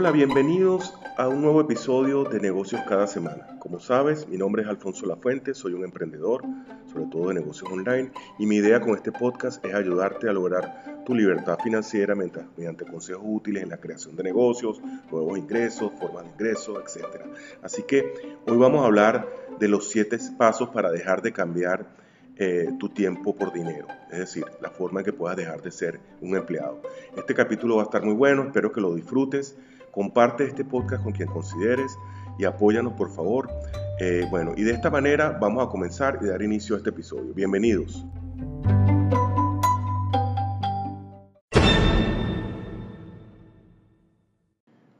Hola, bienvenidos a un nuevo episodio de Negocios cada semana. Como sabes, mi nombre es Alfonso Lafuente, soy un emprendedor, sobre todo de negocios online, y mi idea con este podcast es ayudarte a lograr tu libertad financiera mediante consejos útiles en la creación de negocios, nuevos ingresos, formas de ingresos, etc. Así que hoy vamos a hablar de los siete pasos para dejar de cambiar eh, tu tiempo por dinero, es decir, la forma en que puedas dejar de ser un empleado. Este capítulo va a estar muy bueno, espero que lo disfrutes. Comparte este podcast con quien consideres y apóyanos por favor. Eh, bueno, y de esta manera vamos a comenzar y dar inicio a este episodio. Bienvenidos.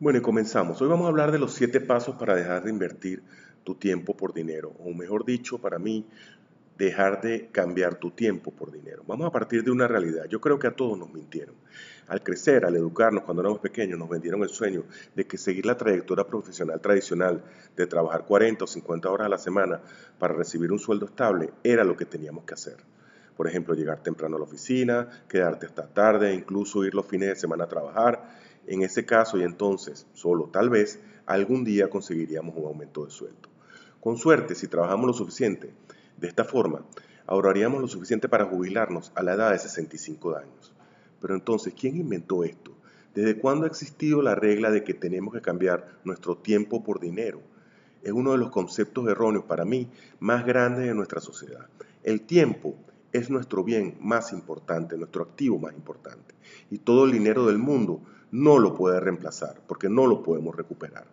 Bueno, y comenzamos. Hoy vamos a hablar de los siete pasos para dejar de invertir tu tiempo por dinero, o mejor dicho, para mí, dejar de cambiar tu tiempo por dinero. Vamos a partir de una realidad. Yo creo que a todos nos mintieron. Al crecer, al educarnos cuando éramos pequeños, nos vendieron el sueño de que seguir la trayectoria profesional tradicional de trabajar 40 o 50 horas a la semana para recibir un sueldo estable era lo que teníamos que hacer. Por ejemplo, llegar temprano a la oficina, quedarte hasta tarde, incluso ir los fines de semana a trabajar. En ese caso y entonces, solo tal vez, algún día conseguiríamos un aumento de sueldo. Con suerte, si trabajamos lo suficiente, de esta forma, ahorraríamos lo suficiente para jubilarnos a la edad de 65 años. Pero entonces, ¿quién inventó esto? ¿Desde cuándo ha existido la regla de que tenemos que cambiar nuestro tiempo por dinero? Es uno de los conceptos erróneos para mí más grandes de nuestra sociedad. El tiempo es nuestro bien más importante, nuestro activo más importante. Y todo el dinero del mundo no lo puede reemplazar porque no lo podemos recuperar.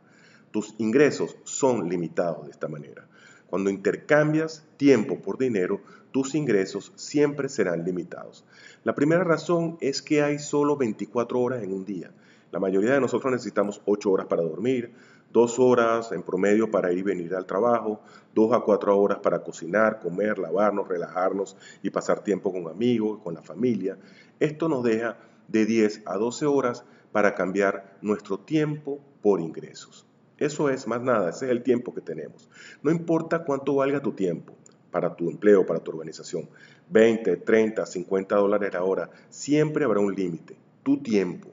Tus ingresos son limitados de esta manera. Cuando intercambias tiempo por dinero, tus ingresos siempre serán limitados. La primera razón es que hay solo 24 horas en un día. La mayoría de nosotros necesitamos 8 horas para dormir, 2 horas en promedio para ir y venir al trabajo, 2 a 4 horas para cocinar, comer, lavarnos, relajarnos y pasar tiempo con amigos, con la familia. Esto nos deja de 10 a 12 horas para cambiar nuestro tiempo por ingresos. Eso es más nada, ese es el tiempo que tenemos. No importa cuánto valga tu tiempo para tu empleo, para tu organización, 20, 30, 50 dólares la hora, siempre habrá un límite, tu tiempo.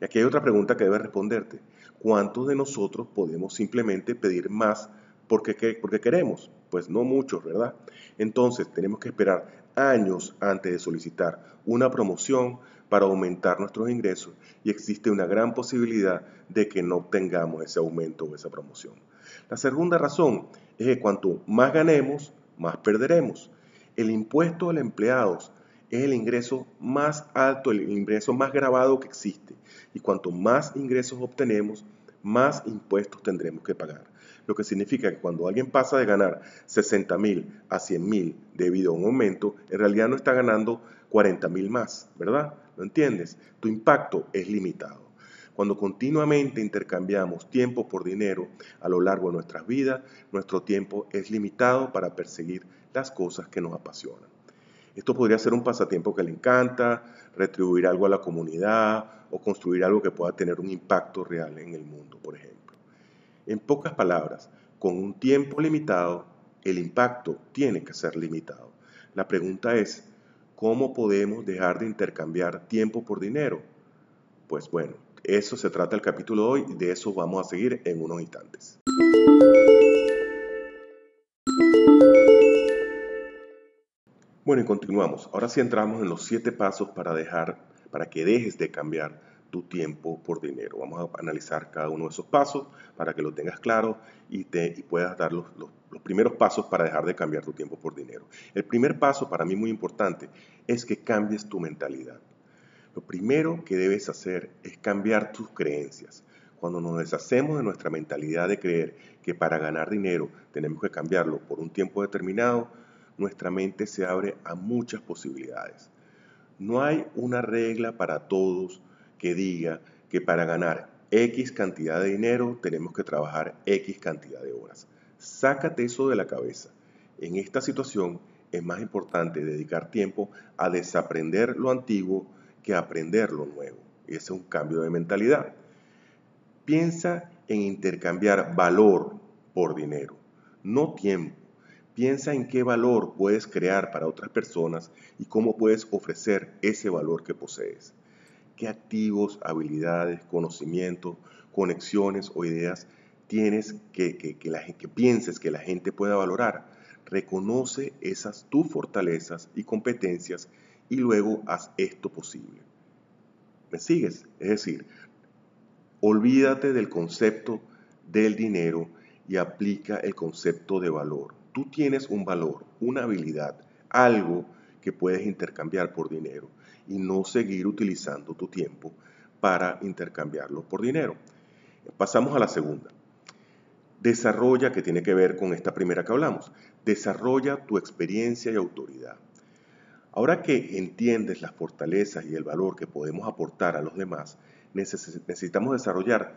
Y aquí hay otra pregunta que debes responderte. ¿Cuántos de nosotros podemos simplemente pedir más porque, porque queremos? Pues no muchos, ¿verdad? Entonces tenemos que esperar años antes de solicitar una promoción para aumentar nuestros ingresos y existe una gran posibilidad de que no obtengamos ese aumento o esa promoción. La segunda razón es que cuanto más ganemos, más perderemos. El impuesto al empleado es el ingreso más alto, el ingreso más grabado que existe. Y cuanto más ingresos obtenemos, más impuestos tendremos que pagar. Lo que significa que cuando alguien pasa de ganar 60 mil a 100 mil debido a un aumento, en realidad no está ganando 40 mil más, ¿verdad? ¿Lo entiendes? Tu impacto es limitado. Cuando continuamente intercambiamos tiempo por dinero a lo largo de nuestras vidas, nuestro tiempo es limitado para perseguir las cosas que nos apasionan. Esto podría ser un pasatiempo que le encanta, retribuir algo a la comunidad o construir algo que pueda tener un impacto real en el mundo, por ejemplo. En pocas palabras, con un tiempo limitado, el impacto tiene que ser limitado. La pregunta es, ¿cómo podemos dejar de intercambiar tiempo por dinero? Pues bueno, eso se trata el capítulo de hoy y de eso vamos a seguir en unos instantes. Bueno, y continuamos. Ahora sí entramos en los siete pasos para dejar, para que dejes de cambiar tu tiempo por dinero. Vamos a analizar cada uno de esos pasos para que lo tengas claro y, te, puedas dar los, los primeros pasos para dejar de cambiar tu tiempo por dinero. El primer paso, para mí muy importante, es que cambies tu mentalidad. Lo primero que debes hacer es cambiar tus creencias. Cuando nos deshacemos de nuestra mentalidad de creer que para ganar dinero tenemos que cambiarlo por un tiempo determinado, nuestra mente se abre a muchas posibilidades. No hay una regla para todos que diga que para ganar X cantidad de dinero tenemos que trabajar X cantidad de horas. Sácate eso de la cabeza. En esta situación es más importante dedicar tiempo a desaprender lo antiguo que aprender lo nuevo. Ese es un cambio de mentalidad. Piensa en intercambiar valor por dinero, no tiempo. Piensa en qué valor puedes crear para otras personas y cómo puedes ofrecer ese valor que posees. Qué activos, habilidades, conocimientos, conexiones o ideas tienes que, que, la, que pienses que la gente pueda valorar. Reconoce esas tus fortalezas y competencias y luego haz esto posible. ¿Me sigues? Es decir, olvídate del concepto del dinero y aplica el concepto de valor. Tú tienes un valor, una habilidad, algo que puedes intercambiar por dinero y no seguir utilizando tu tiempo para intercambiarlo por dinero. Pasamos a la segunda. Desarrolla, que tiene que ver con esta primera que hablamos, desarrolla tu experiencia y autoridad. Ahora que entiendes las fortalezas y el valor que podemos aportar a los demás, necesitamos desarrollar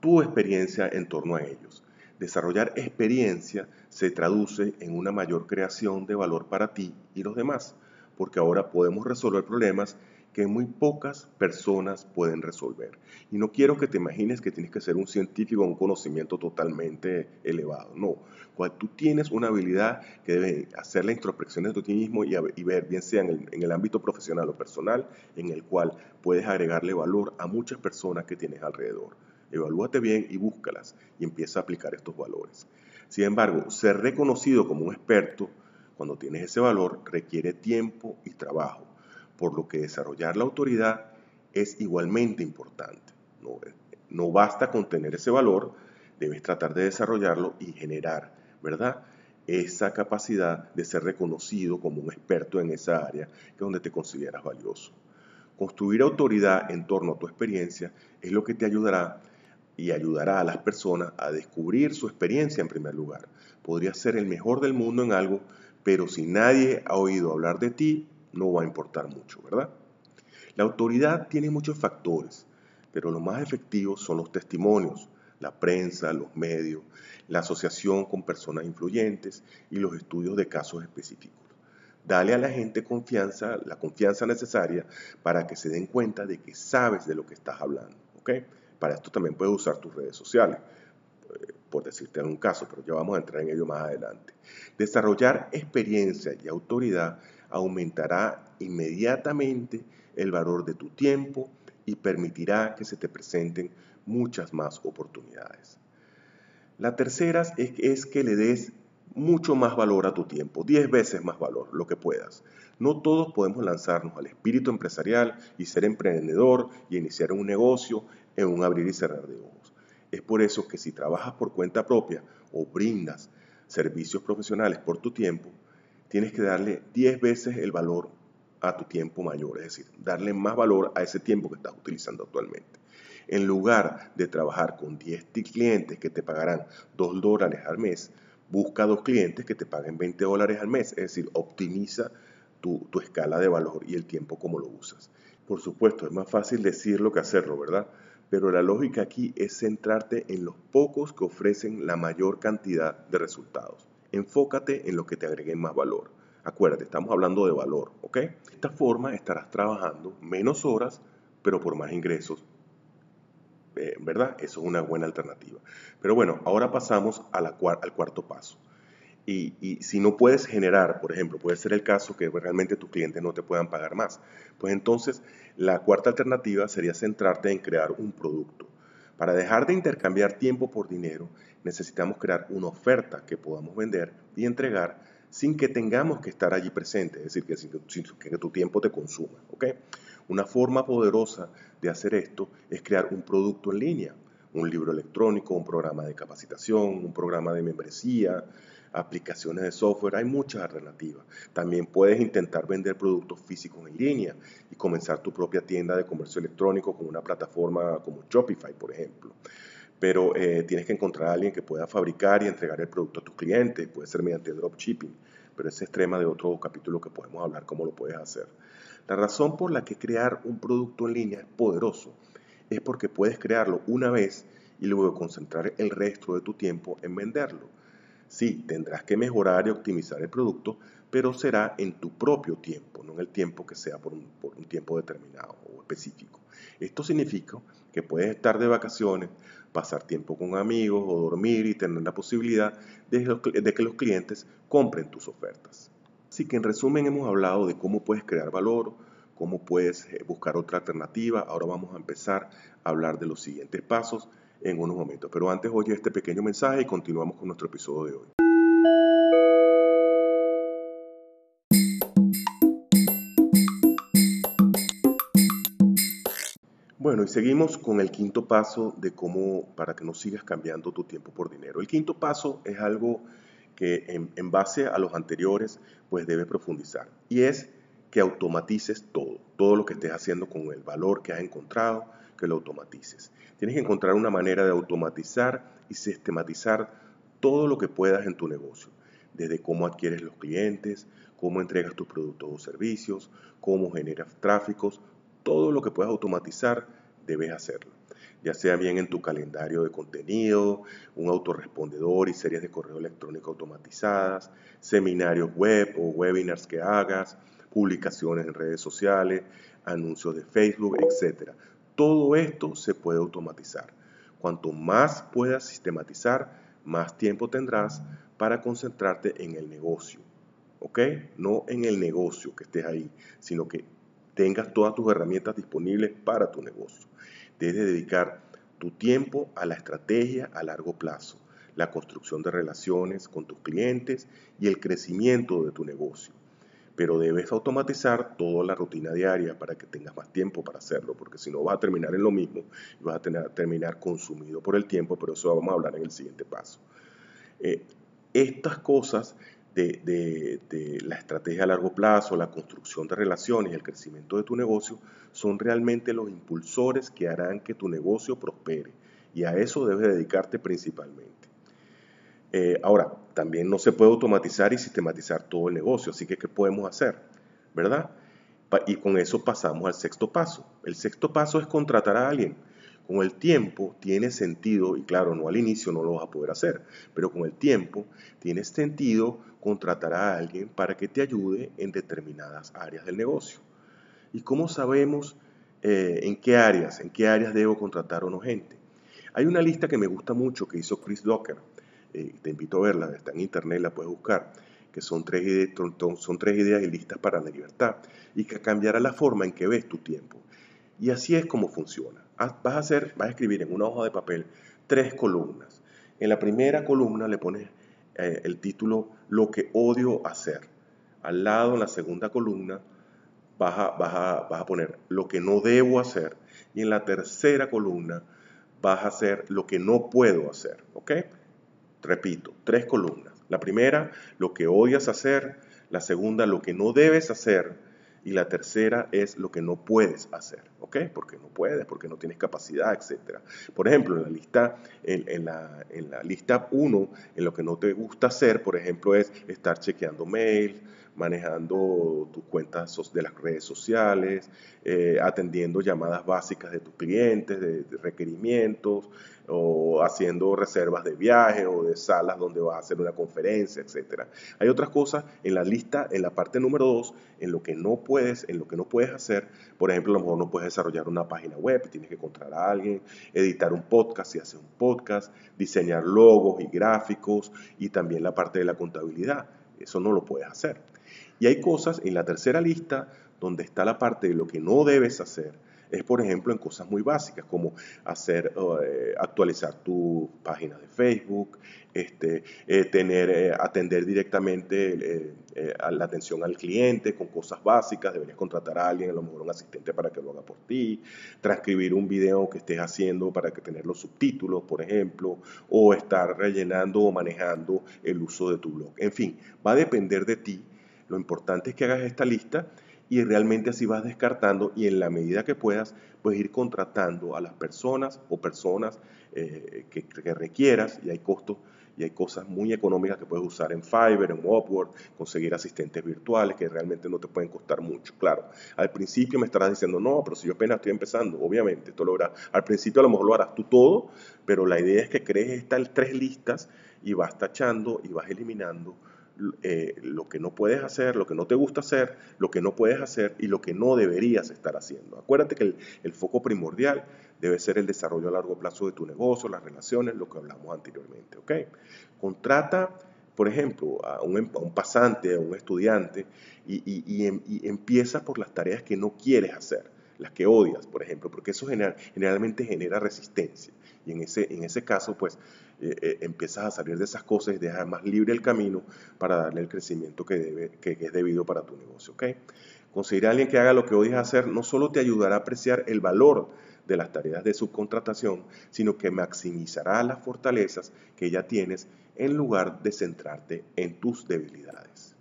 tu experiencia en torno a ellos. Desarrollar experiencia se traduce en una mayor creación de valor para ti y los demás, porque ahora podemos resolver problemas que muy pocas personas pueden resolver. Y no quiero que te imagines que tienes que ser un científico con un conocimiento totalmente elevado. No, cuando tú tienes una habilidad que debe hacer la introspección de ti mismo y, ver, bien sea en el, en el ámbito profesional o personal, en el cual puedes agregarle valor a muchas personas que tienes alrededor. Evalúate bien y búscalas y empieza a aplicar estos valores. Sin embargo, ser reconocido como un experto cuando tienes ese valor requiere tiempo y trabajo por lo que desarrollar la autoridad es igualmente importante. No, no basta con tener ese valor, debes tratar de desarrollarlo y generar, ¿verdad? Esa capacidad de ser reconocido como un experto en esa área que es donde te consideras valioso. Construir autoridad en torno a tu experiencia es lo que te ayudará y ayudará a las personas a descubrir su experiencia en primer lugar. Podrías ser el mejor del mundo en algo, pero si nadie ha oído hablar de ti, no va a importar mucho, ¿verdad? La autoridad tiene muchos factores, pero los más efectivos son los testimonios, la prensa, los medios, la asociación con personas influyentes y los estudios de casos específicos. Dale a la gente confianza, la confianza necesaria para que se den cuenta de que sabes de lo que estás hablando. ¿ok? Para esto también puedes usar tus redes sociales, por decirte un caso, pero ya vamos a entrar en ello más adelante. Desarrollar experiencia y autoridad aumentará inmediatamente el valor de tu tiempo y permitirá que se te presenten muchas más oportunidades. La tercera es, que le des mucho más valor a tu tiempo, 10 veces más valor, lo que puedas. No todos podemos lanzarnos al espíritu empresarial y ser emprendedor y iniciar un negocio en un abrir y cerrar de ojos. Es por eso que si trabajas por cuenta propia o brindas servicios profesionales por tu tiempo, tienes que darle 10 veces el valor a tu tiempo mayor, es decir, darle más valor a ese tiempo que estás utilizando actualmente. En lugar de trabajar con 10 clientes que te pagarán 2 dólares al mes, busca dos clientes que te paguen 20 dólares al mes, es decir, optimiza tu, tu escala de valor y el tiempo como lo usas. Por supuesto, es más fácil decirlo que hacerlo, ¿verdad? Pero la lógica aquí es centrarte en los pocos que ofrecen la mayor cantidad de resultados. Enfócate en lo que te agreguen más valor. Acuérdate, estamos hablando de valor, ¿ok? De esta forma estarás trabajando menos horas, pero por más ingresos. Eh, ¿Verdad? Eso es una buena alternativa. Pero bueno, ahora pasamos al cuarto paso. Y, si no puedes generar, por ejemplo, puede ser el caso que realmente tus clientes no te puedan pagar más, pues entonces la cuarta alternativa sería centrarte en crear un producto. Para dejar de intercambiar tiempo por dinero, necesitamos crear una oferta que podamos vender y entregar sin que tengamos que estar allí presente, es decir, que, sin que, tu tiempo te consuma. Una forma poderosa de hacer esto es crear un producto en línea, un libro electrónico, un programa de capacitación, un programa de membresía, aplicaciones de software, hay muchas alternativas. También puedes intentar vender productos físicos en línea y comenzar tu propia tienda de comercio electrónico con una plataforma como Shopify, por ejemplo pero eh, tienes que encontrar a alguien que pueda fabricar y entregar el producto a tus clientes, puede ser mediante dropshipping, pero ese es tema de otro capítulo que podemos hablar cómo lo puedes hacer. La razón por la que crear un producto en línea es poderoso es porque puedes crearlo una vez y luego concentrar el resto de tu tiempo en venderlo. Sí, tendrás que mejorar y optimizar el producto, pero será en tu propio tiempo, no en el tiempo que sea por un, tiempo determinado o específico. Esto significa que puedes estar de vacaciones, pasar tiempo con amigos o dormir y tener la posibilidad de, que los clientes compren tus ofertas. Así que en resumen hemos hablado de cómo puedes crear valor, cómo puedes eh, buscar otra alternativa. Ahora vamos a empezar a hablar de los siguientes pasos en unos momentos. Pero antes oye este pequeño mensaje y continuamos con nuestro episodio de hoy. Bueno, y seguimos con el quinto paso de cómo para que no sigas cambiando tu tiempo por dinero. El quinto paso es algo que en, base a los anteriores pues debes profundizar y es que automatices todo, todo lo que estés haciendo con el valor que has encontrado, que lo automatices. Tienes que encontrar una manera de automatizar y sistematizar todo lo que puedas en tu negocio, desde cómo adquieres los clientes, cómo entregas tus productos o servicios, cómo generas tráficos, todo lo que puedas automatizar, debes hacerlo. Ya sea bien en tu calendario de contenido, un autorrespondedor y series de correo electrónico automatizadas, seminarios web o webinars que hagas, publicaciones en redes sociales, anuncios de Facebook, etc. Todo esto se puede automatizar. Cuanto más puedas sistematizar, más tiempo tendrás para concentrarte en el negocio. ¿Ok? No en el negocio que estés ahí, sino que tengas todas tus herramientas disponibles para tu negocio. Debes dedicar tu tiempo a la estrategia a largo plazo, la construcción de relaciones con tus clientes y el crecimiento de tu negocio pero debes automatizar toda la rutina diaria para que tengas más tiempo para hacerlo, porque si no vas a terminar en lo mismo y vas a terminar consumido por el tiempo, pero eso vamos a hablar en el siguiente paso. Eh, estas cosas de, de, la estrategia a largo plazo, la construcción de relaciones y el crecimiento de tu negocio son realmente los impulsores que harán que tu negocio prospere y a eso debes dedicarte principalmente. Eh, ahora, también no se puede automatizar y sistematizar todo el negocio, así que ¿qué podemos hacer? ¿Verdad? Y con eso pasamos al sexto paso. El sexto paso es contratar a alguien. Con el tiempo tiene sentido, y claro, no al inicio no lo vas a poder hacer, pero con el tiempo tiene sentido contratar a alguien para que te ayude en determinadas áreas del negocio. ¿Y cómo sabemos eh, en qué áreas, en qué áreas debo contratar o no gente? Hay una lista que me gusta mucho que hizo Chris Docker eh, te invito a verla, está en internet, la puedes buscar, que son tres, ideas, listas para la libertad y que cambiará la forma en que ves tu tiempo. Y así es como funciona. Vas a, hacer, vas a escribir en una hoja de papel tres columnas. En la primera columna le pones eh, el título Lo que odio hacer. Al lado, en la segunda columna, vas a, vas, vas a poner Lo que no debo hacer. Y en la tercera columna vas a hacer Lo que no puedo hacer. ¿Ok? Repito, tres columnas. La primera, lo que odias hacer. La segunda, lo que no debes hacer. Y la tercera es lo que no puedes hacer, ¿ok? Porque no puedes, porque no tienes capacidad, etc. Por ejemplo, en la lista, en, la, en la lista 1, en lo que no te gusta hacer, por ejemplo, es estar chequeando mail, manejando tus cuentas de las redes sociales, eh, atendiendo llamadas básicas de tus clientes, de, requerimientos, o haciendo reservas de viaje o de salas donde vas a hacer una conferencia, etc. Hay otras cosas en la lista, en la parte número 2, en lo que no puedes, en lo que no puedes hacer. Por ejemplo, a lo mejor no puedes desarrollar una página web, tienes que encontrar a alguien, editar un podcast si haces un podcast, diseñar logos y gráficos y también la parte de la contabilidad. Eso no lo puedes hacer. Y hay cosas en la tercera lista donde está la parte de lo que no debes hacer. Es, por ejemplo, en cosas muy básicas como hacer, eh, actualizar tu página de Facebook, este, eh, tener, eh, atender directamente la atención al cliente con cosas básicas. Deberías contratar a alguien, a lo mejor un asistente para que lo haga por ti, transcribir un video que estés haciendo para que tener los subtítulos, por ejemplo, o estar rellenando o manejando el uso de tu blog. En fin, va a depender de ti lo importante es que hagas esta lista y realmente así vas descartando y en la medida que puedas, puedes ir contratando a las personas o personas eh, que, requieras y hay costos y hay cosas muy económicas que puedes usar en Fiverr, en Upwork, conseguir asistentes virtuales que realmente no te pueden costar mucho. Claro, al principio me estarás diciendo, no, pero si yo apenas estoy empezando, obviamente, esto lo harás. Al principio a lo mejor lo harás tú todo, pero la idea es que crees estas tres listas y vas tachando y vas eliminando eh, lo que no puedes hacer, lo que no te gusta hacer, lo que no puedes hacer y lo que no deberías estar haciendo. Acuérdate que el, foco primordial debe ser el desarrollo a largo plazo de tu negocio, las relaciones, lo que hablamos anteriormente. ¿ok? Contrata por ejemplo, a un, em, pasante, a un estudiante, y, em, y, empieza por las tareas que no quieres hacer, las que odias, por ejemplo, porque eso generalmente genera resistencia. Y en ese, en ese caso, pues, eh, eh, empiezas a salir de esas cosas y dejas más libre el camino para darle el crecimiento que, debe, que, es debido para tu negocio. ¿okay? Conseguir a alguien que haga lo que odias hacer no solo te ayudará a apreciar el valor de las tareas de subcontratación, sino que maximizará las fortalezas que ya tienes en lugar de centrarte en tus debilidades.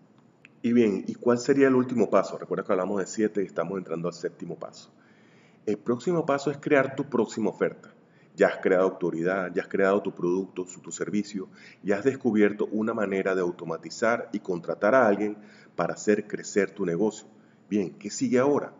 Y bien, ¿y cuál sería el último paso? Recuerda que hablamos de siete y estamos entrando al séptimo paso. El próximo paso es crear tu próxima oferta. Ya has creado autoridad, ya has creado tu producto, tu servicio, ya has descubierto una manera de automatizar y contratar a alguien para hacer crecer tu negocio. Bien, ¿qué sigue ahora?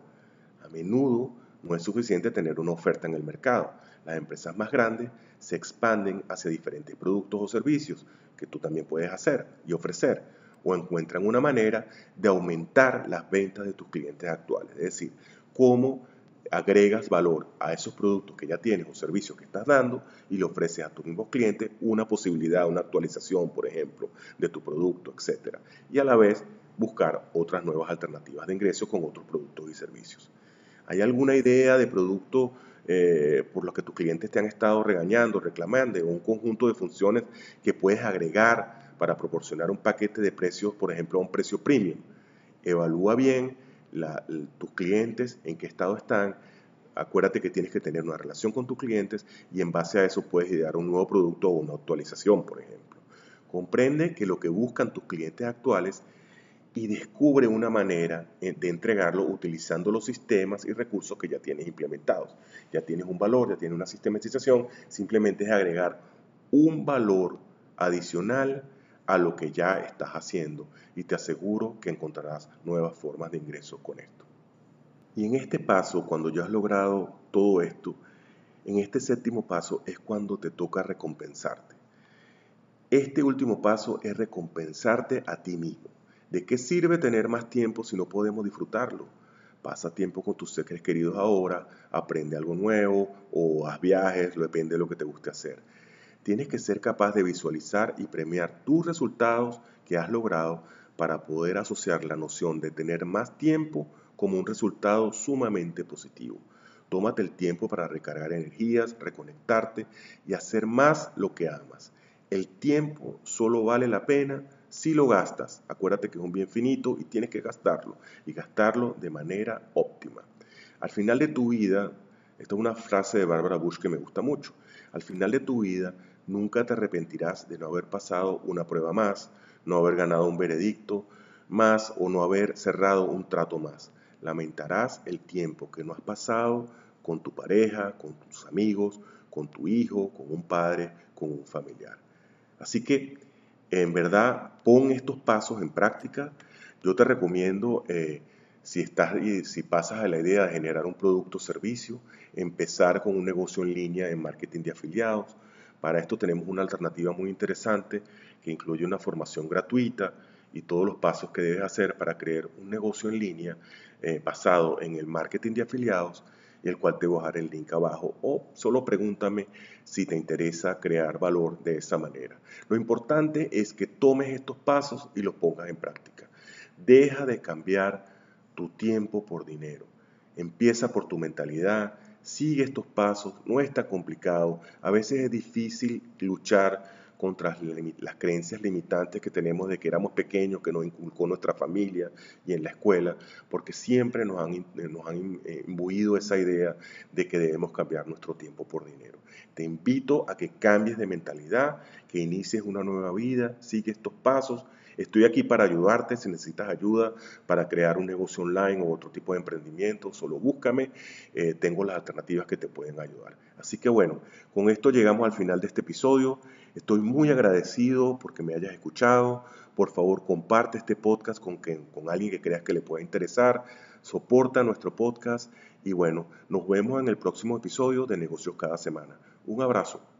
A menudo no es suficiente tener una oferta en el mercado. Las empresas más grandes se expanden hacia diferentes productos o servicios que tú también puedes hacer y ofrecer o encuentran una manera de aumentar las ventas de tus clientes actuales. Es decir, cómo agregas valor a esos productos que ya tienes o servicios que estás dando y le ofreces a tus mismos clientes una posibilidad, una actualización, por ejemplo, de tu producto, etc. Y a la vez buscar otras nuevas alternativas de ingreso con otros productos y servicios. ¿Hay alguna idea de producto eh, por lo que tus clientes te han estado regañando, reclamando, o un conjunto de funciones que puedes agregar para proporcionar un paquete de precios, por ejemplo, a un precio premium? Evalúa bien tus clientes, en qué estado están. Acuérdate que tienes que tener una relación con tus clientes y en base a eso puedes idear un nuevo producto o una actualización, por ejemplo. Comprende que lo que buscan tus clientes actuales y descubre una manera eh, de entregarlo utilizando los sistemas y recursos que ya tienes implementados. Ya tienes un valor, ya tienes una sistematización, simplemente es agregar un valor adicional a lo que ya estás haciendo y te aseguro que encontrarás nuevas formas de ingreso con esto. Y en este paso, cuando ya has logrado todo esto, en este séptimo paso es cuando te toca recompensarte. Este último paso es recompensarte a ti mismo. ¿De qué sirve tener más tiempo si no podemos disfrutarlo? Pasa tiempo con tus seres queridos ahora, aprende algo nuevo o haz viajes, depende de lo que te guste hacer. Tienes que ser capaz de visualizar y premiar tus resultados que has logrado para poder asociar la noción de tener más tiempo como un resultado sumamente positivo. Tómate el tiempo para recargar energías, reconectarte y hacer más lo que amas. El tiempo solo vale la pena si lo gastas, acuérdate que es un bien finito y tienes que gastarlo y gastarlo de manera óptima. Al final de tu vida, esta es una frase de Barbara Bush que me gusta mucho, al final de tu vida nunca te arrepentirás de no haber pasado una prueba más, no haber ganado un veredicto más o no haber cerrado un trato más. Lamentarás el tiempo que no has pasado con tu pareja, con tus amigos, con tu hijo, con un padre, con un familiar. Así que en verdad pon estos pasos en práctica. Yo te recomiendo, eh, si, estás, si pasas a la idea de generar un producto o servicio, empezar con un negocio en línea en marketing de afiliados. Para esto tenemos una alternativa muy interesante que incluye una formación gratuita y todos los pasos que debes hacer para crear un negocio en línea eh, basado en el marketing de afiliados y el cual te voy a dejar el link abajo o solo pregúntame si te interesa crear valor de esa manera. Lo importante es que tomes estos pasos y los pongas en práctica. Deja de cambiar tu tiempo por dinero. Empieza por tu mentalidad, sigue estos pasos, no es tan complicado. A veces es difícil luchar contra las creencias limitantes que tenemos de que éramos pequeños, que nos inculcó nuestra familia y en la escuela, porque siempre nos han, nos han eh, imbuido esa idea de que debemos cambiar nuestro tiempo por dinero. Te invito a que cambies de mentalidad, que inicies una nueva vida, sigue estos pasos. Estoy aquí para ayudarte si necesitas ayuda para crear un negocio online o otro tipo de emprendimiento, solo búscame, eh, tengo las alternativas que te pueden ayudar. Así que bueno, con esto llegamos al final de este episodio. Estoy muy agradecido porque me hayas escuchado. Por favor, comparte este podcast con, con alguien que creas que le pueda interesar. Soporta nuestro podcast y bueno, nos vemos en el próximo episodio de Negocios cada semana. Un abrazo.